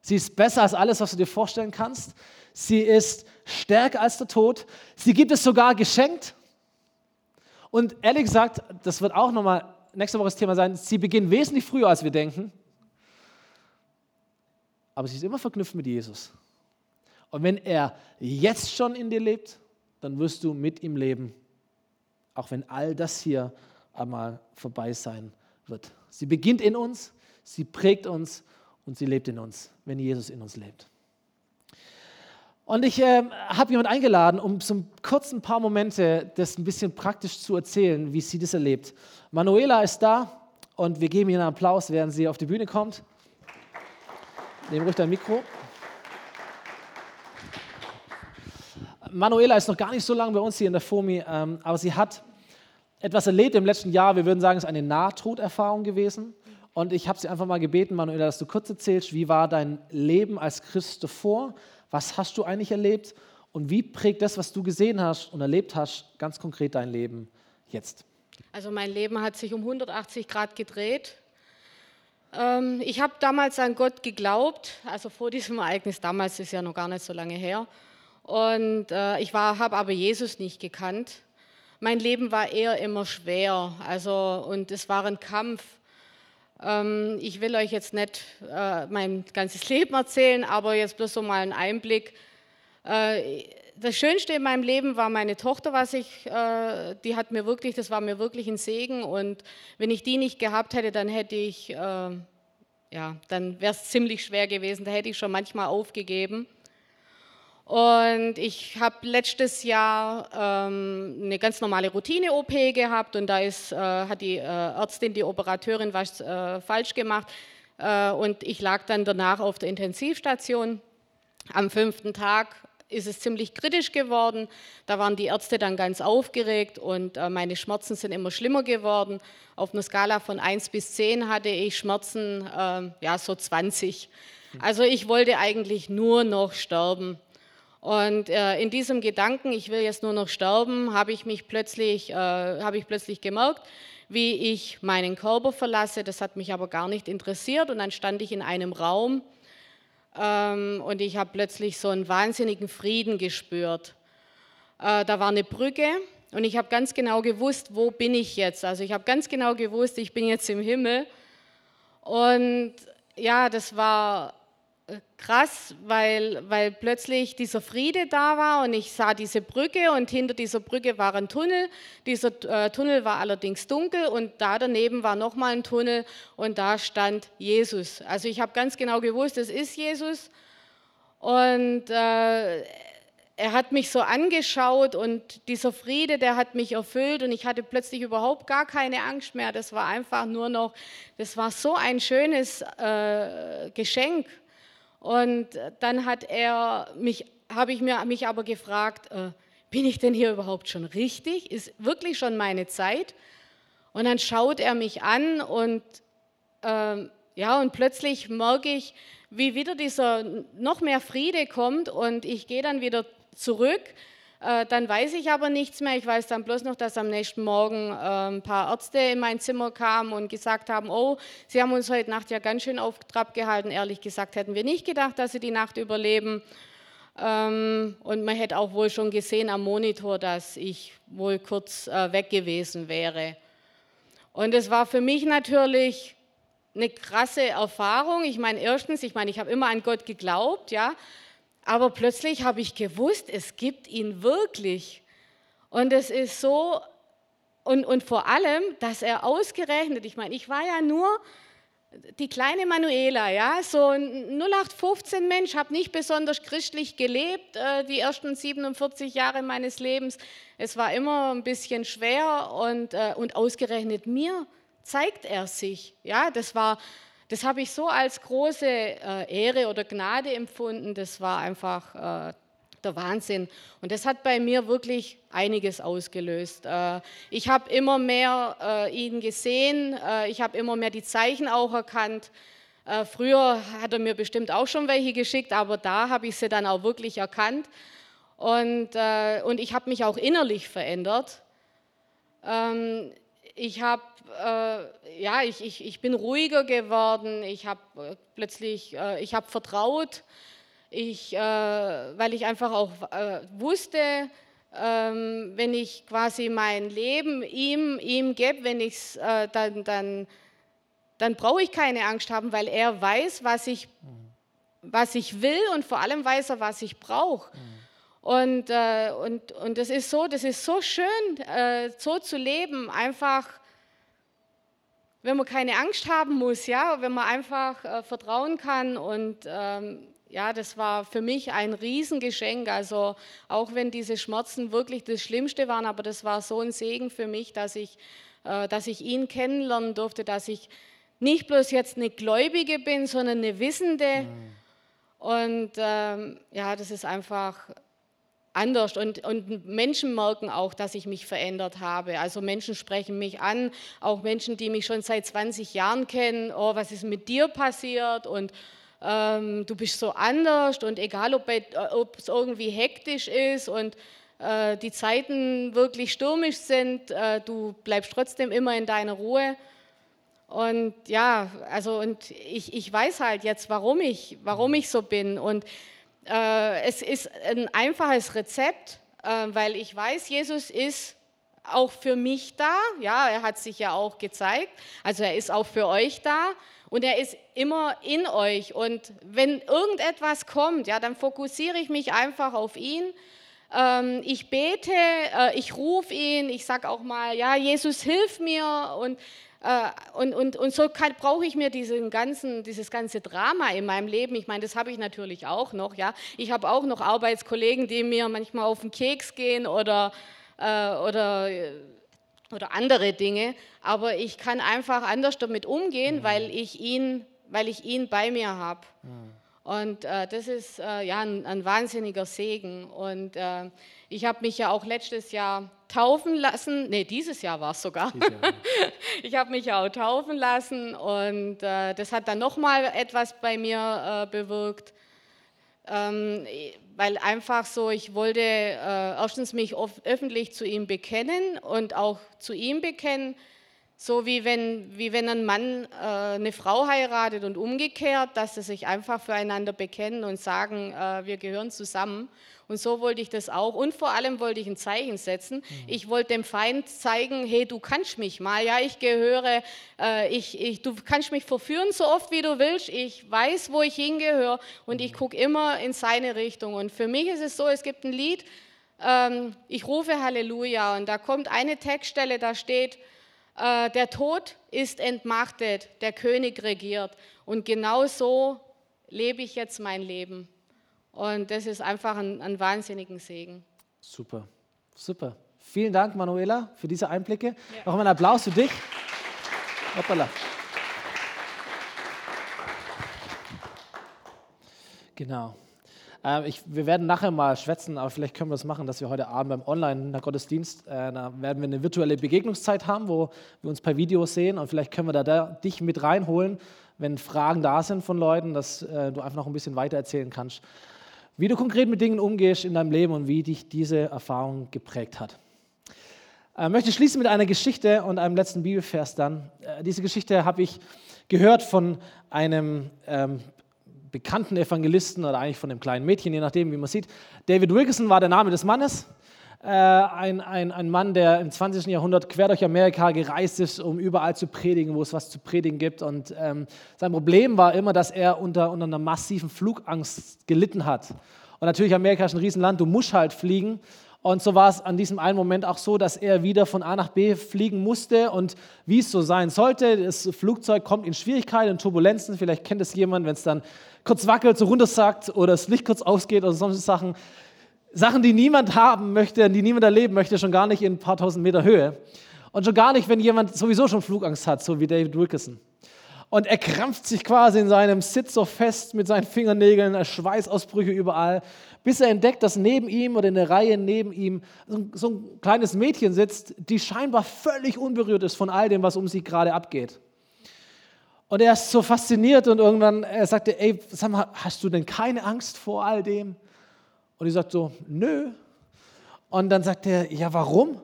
Sie ist besser als alles, was du dir vorstellen kannst. Sie ist stärker als der Tod. Sie gibt es sogar geschenkt. Und ehrlich gesagt, das wird auch nochmal nächste Woche das Thema sein, sie beginnt wesentlich früher, als wir denken aber sie ist immer verknüpft mit Jesus. Und wenn er jetzt schon in dir lebt, dann wirst du mit ihm leben, auch wenn all das hier einmal vorbei sein wird. Sie beginnt in uns, sie prägt uns und sie lebt in uns, wenn Jesus in uns lebt. Und ich äh, habe jemanden eingeladen, um so kurz ein paar Momente das ein bisschen praktisch zu erzählen, wie sie das erlebt. Manuela ist da und wir geben ihr einen Applaus, während sie auf die Bühne kommt. Nehmen ruhig dein Mikro. Manuela ist noch gar nicht so lange bei uns hier in der FOMI, ähm, aber sie hat etwas erlebt im letzten Jahr. Wir würden sagen, es ist eine Nahtoderfahrung gewesen. Und ich habe sie einfach mal gebeten, Manuela, dass du kurz erzählst, wie war dein Leben als Christ davor? Was hast du eigentlich erlebt? Und wie prägt das, was du gesehen hast und erlebt hast, ganz konkret dein Leben jetzt? Also mein Leben hat sich um 180 Grad gedreht. Ähm, ich habe damals an Gott geglaubt, also vor diesem Ereignis, damals ist ja noch gar nicht so lange her. Und äh, ich habe aber Jesus nicht gekannt. Mein Leben war eher immer schwer, also und es war ein Kampf. Ähm, ich will euch jetzt nicht äh, mein ganzes Leben erzählen, aber jetzt bloß so mal einen Einblick. Äh, das Schönste in meinem Leben war meine Tochter, was ich, äh, die hat mir wirklich, das war mir wirklich ein Segen. Und wenn ich die nicht gehabt hätte, dann hätte ich, ja, dann wäre es ziemlich schwer gewesen. Da hätte ich schon manchmal aufgegeben. Und ich habe letztes Jahr ähm, eine ganz normale Routine-OP gehabt und da ist, äh, hat die äh, Ärztin, die Operateurin was äh, falsch gemacht äh, und ich lag dann danach auf der Intensivstation. Am fünften Tag ist es ziemlich kritisch geworden. Da waren die Ärzte dann ganz aufgeregt und äh, meine Schmerzen sind immer schlimmer geworden. Auf einer Skala von 1 bis 10 hatte ich Schmerzen, äh, ja, so 20. Also ich wollte eigentlich nur noch sterben. Und äh, in diesem Gedanken, ich will jetzt nur noch sterben, habe ich mich plötzlich, äh, habe ich plötzlich gemerkt, wie ich meinen Körper verlasse. Das hat mich aber gar nicht interessiert. Und dann stand ich in einem Raum ähm, und ich habe plötzlich so einen wahnsinnigen Frieden gespürt. Äh, da war eine Brücke und ich habe ganz genau gewusst, wo bin ich jetzt. Also ich habe ganz genau gewusst, ich bin jetzt im Himmel. Und ja, das war krass, weil, weil plötzlich dieser Friede da war und ich sah diese Brücke und hinter dieser Brücke war ein Tunnel. Dieser äh, Tunnel war allerdings dunkel und da daneben war nochmal ein Tunnel und da stand Jesus. Also ich habe ganz genau gewusst, es ist Jesus und äh, er hat mich so angeschaut und dieser Friede, der hat mich erfüllt und ich hatte plötzlich überhaupt gar keine Angst mehr. Das war einfach nur noch, das war so ein schönes äh, Geschenk. Und dann hat er mich, habe ich mir, mich aber gefragt, äh, bin ich denn hier überhaupt schon richtig? Ist wirklich schon meine Zeit? Und dann schaut er mich an und äh, ja, und plötzlich merke ich, wie wieder dieser noch mehr Friede kommt und ich gehe dann wieder zurück. Äh, dann weiß ich aber nichts mehr. Ich weiß dann bloß noch, dass am nächsten Morgen ein paar Ärzte in mein Zimmer kamen und gesagt haben, oh, Sie haben uns heute Nacht ja ganz schön auf Trab gehalten. Ehrlich gesagt hätten wir nicht gedacht, dass Sie die Nacht überleben. Ähm, und man hätte auch wohl schon gesehen am Monitor, dass ich wohl kurz äh, weg gewesen wäre. Und es war für mich natürlich eine krasse Erfahrung. Ich meine, erstens, ich meine, ich habe immer an Gott geglaubt, ja, aber plötzlich habe ich gewusst, es gibt ihn wirklich. Und es ist so, und, und vor allem, dass er ausgerechnet, ich meine, ich war ja nur die kleine Manuela, ja, so ein 0815 Mensch, habe nicht besonders christlich gelebt, äh, die ersten 47 Jahre meines Lebens. Es war immer ein bisschen schwer und, äh, und ausgerechnet mir zeigt er sich. Ja, das war, das habe ich so als große äh, Ehre oder Gnade empfunden. Das war einfach äh, der Wahnsinn. Und das hat bei mir wirklich einiges ausgelöst. Äh, ich habe immer mehr ihn gesehen. Ich habe immer mehr die Zeichen auch erkannt. Früher hat er mir bestimmt auch schon welche geschickt, aber da habe ich sie dann auch wirklich erkannt. Und, und ich habe mich auch innerlich verändert. Ähm, ich habe äh, ja, ich, ich, ich bin ruhiger geworden, ich habe äh, plötzlich, äh, ich habe vertraut, ich, äh, weil ich einfach auch äh, wusste, ähm, wenn ich quasi mein Leben ihm, ihm gebe, wenn ich es, dann, dann, dann brauche ich keine Angst haben, weil er weiß, was ich, was ich will und vor allem weiß er, was ich brauche. Mhm. Und, und, und das ist so, das ist so schön, so zu leben, einfach wenn man keine Angst haben muss, ja, wenn man einfach äh, vertrauen kann und ähm, ja, das war für mich ein Riesengeschenk. Also auch wenn diese Schmerzen wirklich das Schlimmste waren, aber das war so ein Segen für mich, dass ich, äh, dass ich ihn kennenlernen durfte, dass ich nicht bloß jetzt eine Gläubige bin, sondern eine Wissende. Mhm. Und ähm, ja, das ist einfach anders. Und, und Menschen merken auch, dass ich mich verändert habe. Also Menschen sprechen mich an, auch Menschen, die mich schon seit 20 Jahren kennen, oh, was ist mit dir passiert? Und ähm, du bist so anders. Und egal, ob, es irgendwie hektisch ist und äh, die Zeiten wirklich stürmisch sind, äh, du bleibst trotzdem immer in deiner Ruhe. Und ja, also und ich, ich weiß halt jetzt, warum ich, warum ich so bin. Und äh, es ist ein einfaches Rezept, äh, weil ich weiß, Jesus ist auch für mich da. Ja, er hat sich ja auch gezeigt. Also er ist auch für euch da und er ist immer in euch. Und wenn irgendetwas kommt, ja, dann fokussiere ich mich einfach auf ihn. Ähm, ich bete, äh, ich rufe ihn, ich sage auch mal, ja, Jesus, hilf mir und und, und, und so brauche ich mir diesen ganzen, dieses ganze Drama in meinem Leben. Ich meine, das habe ich natürlich auch noch. Ja? Ich habe auch noch Arbeitskollegen, die mir manchmal auf den Keks gehen oder, äh, oder, äh, oder andere Dinge. Aber ich kann einfach anders damit umgehen, mhm. weil, ich ihn, weil ich ihn bei mir habe. Mhm. Und äh, das ist äh, ja ein, ein, wahnsinniger Segen. Und äh, ich habe mich ja auch letztes Jahr taufen lassen. Nee, dieses Jahr war es sogar. Jahr. ich habe mich ja auch taufen lassen und äh, das hat dann nochmal etwas bei mir äh, bewirkt. Ähm, weil einfach so, ich wollte äh, erstens mich öffentlich zu ihm bekennen und auch zu ihm bekennen, so wie wenn, wie wenn ein Mann äh, eine Frau heiratet und umgekehrt, dass sie sich einfach füreinander bekennen und sagen, äh, wir gehören zusammen. Und so wollte ich das auch. Und vor allem wollte ich ein Zeichen setzen. Mhm. Ich wollte dem Feind zeigen, hey, du kannst mich mal. Ja, ich gehöre, äh, ich, ich, du kannst mich verführen so oft, wie du willst. Ich weiß, wo ich hingehöre und ich mhm. gucke immer in seine Richtung. Und für mich ist es so, es gibt ein Lied, ähm, ich rufe Halleluja. Und da kommt eine Textstelle, da steht, äh, der Tod ist entmachtet, der König regiert. Und genau so lebe ich jetzt mein Leben. Und das ist einfach ein, ein wahnsinnigen Segen. Super, super. Vielen Dank, Manuela, für diese Einblicke. Ja. Noch einmal einen Applaus für dich. Hoppala. Genau. Ähm, ich, wir werden nachher mal schwätzen, aber vielleicht können wir es machen, dass wir heute Abend beim Online-Gottesdienst, äh, da werden wir eine virtuelle Begegnungszeit haben, wo wir uns per Video sehen und vielleicht können wir da, da dich mit reinholen, wenn Fragen da sind von Leuten, dass äh, du einfach noch ein bisschen weiter erzählen kannst, wie du konkret mit Dingen umgehst in deinem Leben und wie dich diese Erfahrung geprägt hat. Ich äh, möchte schließen mit einer Geschichte und einem letzten Bibelvers dann. Äh, diese Geschichte habe ich gehört von einem ähm, bekannten Evangelisten oder eigentlich von einem kleinen Mädchen, je nachdem, wie man sieht. David Wilkerson war der Name des Mannes. Äh, ein, ein, ein Mann, der im 20. Jahrhundert quer durch Amerika gereist ist, um überall zu predigen, wo es was zu predigen gibt. Und ähm, sein Problem war immer, dass er unter, unter einer massiven Flugangst gelitten hat. Und natürlich, Amerika ist ein Riesenland, du musst halt fliegen. Und so war es an diesem einen Moment auch so, dass er wieder von A nach B fliegen musste. Und wie es so sein sollte, das Flugzeug kommt in Schwierigkeiten, in Turbulenzen. Vielleicht kennt es jemand, wenn es dann kurz wackelt, so runtersackt oder das Licht kurz ausgeht oder solche Sachen. Sachen, die niemand haben möchte, die niemand erleben möchte, schon gar nicht in ein paar tausend Meter Höhe. Und schon gar nicht, wenn jemand sowieso schon Flugangst hat, so wie David Wilkerson. Und er krampft sich quasi in seinem Sitz so fest mit seinen Fingernägeln, Schweißausbrüche überall, bis er entdeckt, dass neben ihm oder in der Reihe neben ihm so ein kleines Mädchen sitzt, die scheinbar völlig unberührt ist von all dem, was um sie gerade abgeht. Und er ist so fasziniert und irgendwann er sagte, ey, sag mal, hast du denn keine Angst vor all dem? Und die sagt so, nö. Und dann sagt er, ja, warum?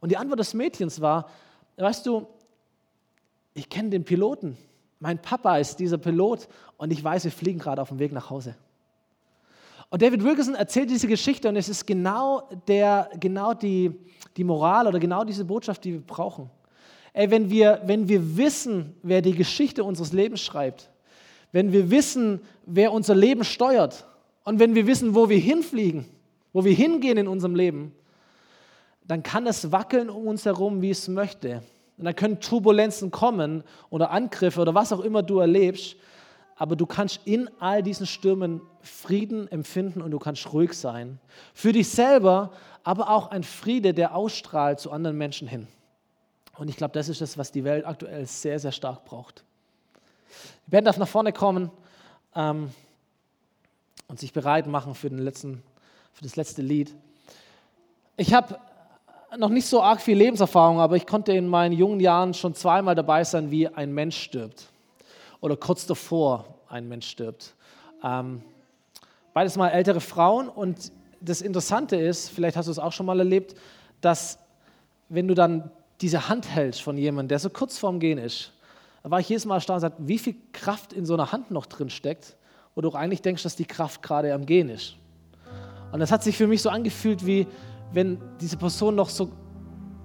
Und die Antwort des Mädchens war, weißt du, ich kenne den Piloten. Mein Papa ist dieser Pilot und ich weiß, wir fliegen gerade auf dem Weg nach Hause. Und David Wilkerson erzählt diese Geschichte und es ist genau, der, genau die, die Moral oder genau diese Botschaft, die wir brauchen. Ey, wenn wir, wenn wir wissen, wer die Geschichte unseres Lebens schreibt, wenn wir wissen, wer unser Leben steuert und wenn wir wissen, wo wir hinfliegen, wo wir hingehen in unserem Leben, dann kann es wackeln um uns herum, wie es möchte. Und dann können Turbulenzen kommen oder Angriffe oder was auch immer du erlebst, aber du kannst in all diesen Stürmen Frieden empfinden und du kannst ruhig sein. Für dich selber, aber auch ein Friede, der ausstrahlt zu anderen Menschen hin. Und ich glaube, das ist das, was die Welt aktuell sehr, sehr stark braucht. Die Band darf nach vorne kommen ähm, und sich bereit machen für, den letzten, für das letzte Lied. Ich habe noch nicht so arg viel Lebenserfahrung, aber ich konnte in meinen jungen Jahren schon zweimal dabei sein, wie ein Mensch stirbt. Oder kurz davor ein Mensch stirbt. Ähm, beides mal ältere Frauen. Und das Interessante ist, vielleicht hast du es auch schon mal erlebt, dass wenn du dann diese Hand hältst von jemandem, der so kurz vorm Gehen ist, da war ich jedes Mal erstaunt und gesagt, wie viel Kraft in so einer Hand noch drin steckt, wo du eigentlich denkst, dass die Kraft gerade am Gehen ist. Und das hat sich für mich so angefühlt, wie wenn diese Person noch so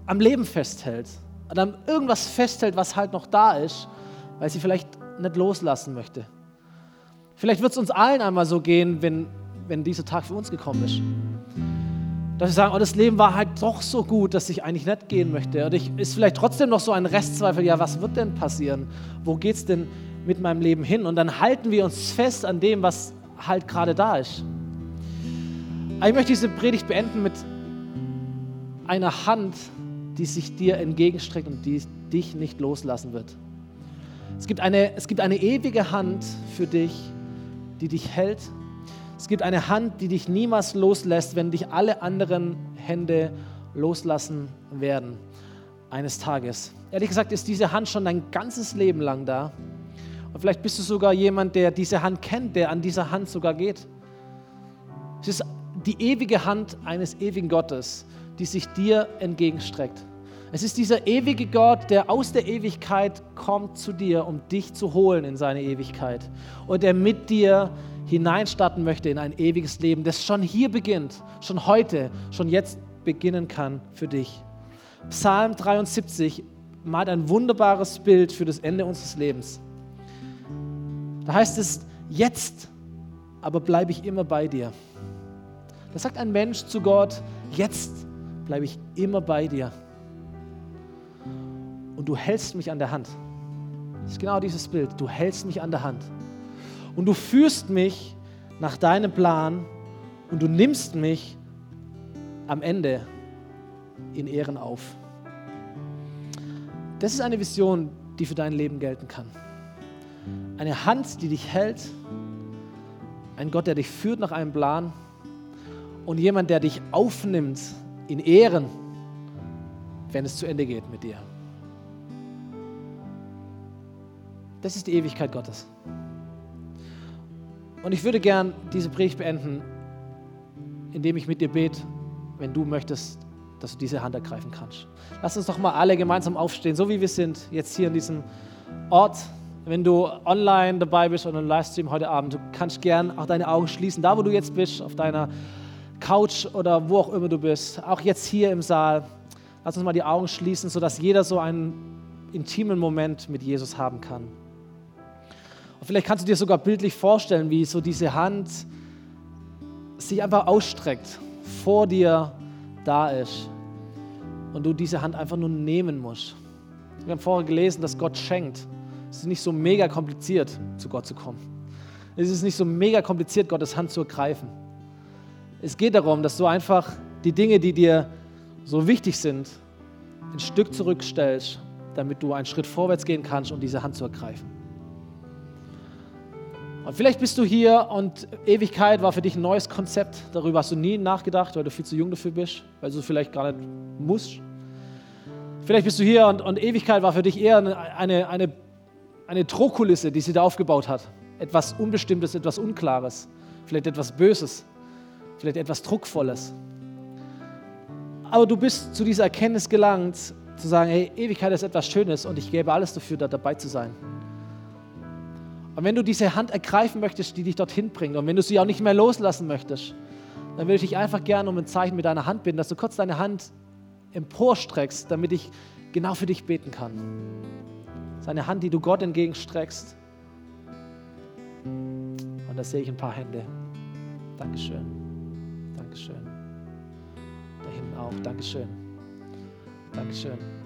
am Leben festhält an irgendwas festhält, was halt noch da ist, weil sie vielleicht nicht loslassen möchte. Vielleicht wird es uns allen einmal so gehen, wenn, wenn dieser Tag für uns gekommen ist. Dass wir sagen, oh, das Leben war halt doch so gut, dass ich eigentlich nicht gehen möchte. Und ich ist vielleicht trotzdem noch so ein Restzweifel, ja, was wird denn passieren? Wo geht es denn mit meinem Leben hin? Und dann halten wir uns fest an dem, was halt gerade da ist. Aber ich möchte diese Predigt beenden mit einer Hand, die sich dir entgegenstreckt und die dich nicht loslassen wird. Es gibt eine, es gibt eine ewige Hand für dich, die dich hält es gibt eine Hand, die dich niemals loslässt, wenn dich alle anderen Hände loslassen werden eines Tages. Ehrlich gesagt ist diese Hand schon dein ganzes Leben lang da. Und vielleicht bist du sogar jemand, der diese Hand kennt, der an dieser Hand sogar geht. Es ist die ewige Hand eines ewigen Gottes, die sich dir entgegenstreckt. Es ist dieser ewige Gott, der aus der Ewigkeit kommt zu dir, um dich zu holen in seine Ewigkeit. Und der mit dir hineinstarten möchte in ein ewiges Leben, das schon hier beginnt, schon heute, schon jetzt beginnen kann für dich. Psalm 73 malt ein wunderbares Bild für das Ende unseres Lebens. Da heißt es, jetzt aber bleibe ich immer bei dir. Da sagt ein Mensch zu Gott, jetzt bleibe ich immer bei dir. Und du hältst mich an der Hand. Das ist genau dieses Bild. Du hältst mich an der Hand. Und du führst mich nach deinem Plan und du nimmst mich am Ende in Ehren auf. Das ist eine Vision, die für dein Leben gelten kann. Eine Hand, die dich hält, ein Gott, der dich führt nach einem Plan und jemand, der dich aufnimmt in Ehren, wenn es zu Ende geht mit dir. Das ist die Ewigkeit Gottes. Und ich würde gern diese Predigt beenden, indem ich mit dir bete, wenn du möchtest, dass du diese Hand ergreifen kannst. Lass uns doch mal alle gemeinsam aufstehen, so wie wir sind, jetzt hier in diesem Ort. Wenn du online dabei bist oder im Livestream heute Abend, du kannst gern auch deine Augen schließen, da wo du jetzt bist, auf deiner Couch oder wo auch immer du bist, auch jetzt hier im Saal. Lass uns mal die Augen schließen, sodass jeder so einen intimen Moment mit Jesus haben kann. Und vielleicht kannst du dir sogar bildlich vorstellen, wie so diese Hand sich einfach ausstreckt, vor dir da ist und du diese Hand einfach nur nehmen musst. Wir haben vorher gelesen, dass Gott schenkt. Es ist nicht so mega kompliziert, zu Gott zu kommen. Es ist nicht so mega kompliziert, Gottes Hand zu ergreifen. Es geht darum, dass du einfach die Dinge, die dir so wichtig sind, ein Stück zurückstellst, damit du einen Schritt vorwärts gehen kannst, um diese Hand zu ergreifen. Und vielleicht bist du hier und Ewigkeit war für dich ein neues Konzept. Darüber hast du nie nachgedacht, weil du viel zu jung dafür bist, weil du vielleicht gar nicht musst. Vielleicht bist du hier und, und Ewigkeit war für dich eher eine, eine, eine, Drohkulisse, die sie da aufgebaut hat. Etwas Unbestimmtes, etwas Unklares, vielleicht etwas Böses, vielleicht etwas Druckvolles. Aber du bist zu dieser Erkenntnis gelangt, zu sagen, hey, Ewigkeit ist etwas Schönes und ich gebe alles dafür, da dabei zu sein. Und wenn du diese Hand ergreifen möchtest, die dich dorthin bringt, und wenn du sie auch nicht mehr loslassen möchtest, dann würde ich dich einfach gerne um ein Zeichen mit deiner Hand bitten, dass du kurz deine Hand emporstreckst, damit ich genau für dich beten kann. Seine Hand, die du Gott entgegenstreckst. Und da sehe ich ein paar Hände. Dankeschön. Dankeschön. Da hinten auch. Dankeschön. Dankeschön.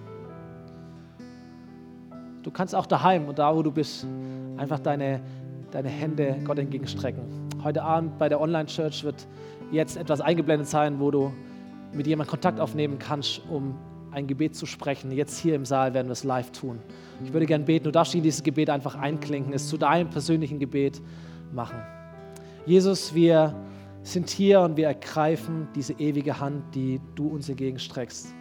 Du kannst auch daheim und da, wo du bist, einfach deine, deine Hände Gott entgegenstrecken. Heute Abend bei der Online-Church wird jetzt etwas eingeblendet sein, wo du mit jemandem Kontakt aufnehmen kannst, um ein Gebet zu sprechen. Jetzt hier im Saal werden wir es live tun. Ich würde gerne beten, du darfst in dieses Gebet einfach einklinken, es zu deinem persönlichen Gebet machen. Jesus, wir sind hier und wir ergreifen diese ewige Hand, die du uns entgegenstreckst.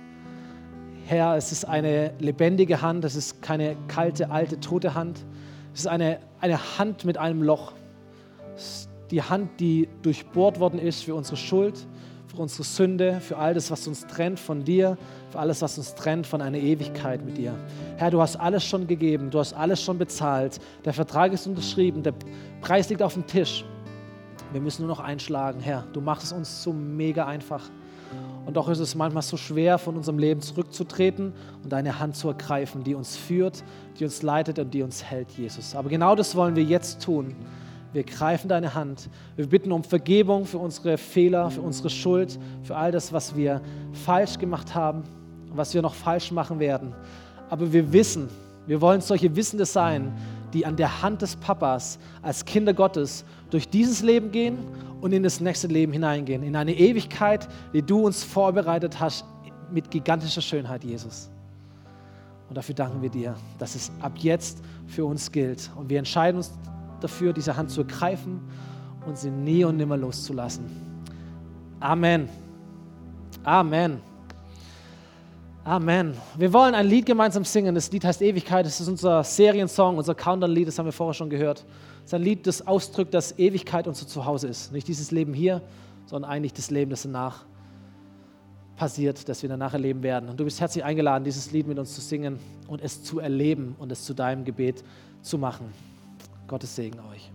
Herr, es ist eine lebendige Hand, es ist keine kalte, alte, tote Hand. Es ist eine, eine Hand mit einem Loch. Es ist die Hand, die durchbohrt worden ist für unsere Schuld, für unsere Sünde, für all das, was uns trennt von dir, für alles, was uns trennt von einer Ewigkeit mit dir. Herr, du hast alles schon gegeben, du hast alles schon bezahlt. Der Vertrag ist unterschrieben, der Preis liegt auf dem Tisch. Wir müssen nur noch einschlagen, Herr. Du machst es uns so mega einfach. Und doch ist es manchmal so schwer, von unserem Leben zurückzutreten und deine Hand zu ergreifen, die uns führt, die uns leitet und die uns hält, Jesus. Aber genau das wollen wir jetzt tun. Wir greifen deine Hand. Wir bitten um Vergebung für unsere Fehler, für unsere Schuld, für all das, was wir falsch gemacht haben und was wir noch falsch machen werden. Aber wir wissen, wir wollen solche Wissende sein, die an der Hand des Papas als Kinder Gottes durch dieses Leben gehen und in das nächste Leben hineingehen, in eine Ewigkeit, die du uns vorbereitet hast mit gigantischer Schönheit, Jesus. Und dafür danken wir dir, dass es ab jetzt für uns gilt. Und wir entscheiden uns dafür, diese Hand zu ergreifen und sie nie und nimmer loszulassen. Amen. Amen. Amen. Wir wollen ein Lied gemeinsam singen. Das Lied heißt Ewigkeit. Das ist unser Seriensong, unser Countdown-Lied. Das haben wir vorher schon gehört. Es ist ein Lied, das ausdrückt, dass Ewigkeit unser Zuhause ist. Nicht dieses Leben hier, sondern eigentlich das Leben, das danach passiert, das wir danach erleben werden. Und du bist herzlich eingeladen, dieses Lied mit uns zu singen und es zu erleben und es zu deinem Gebet zu machen. Gottes Segen euch.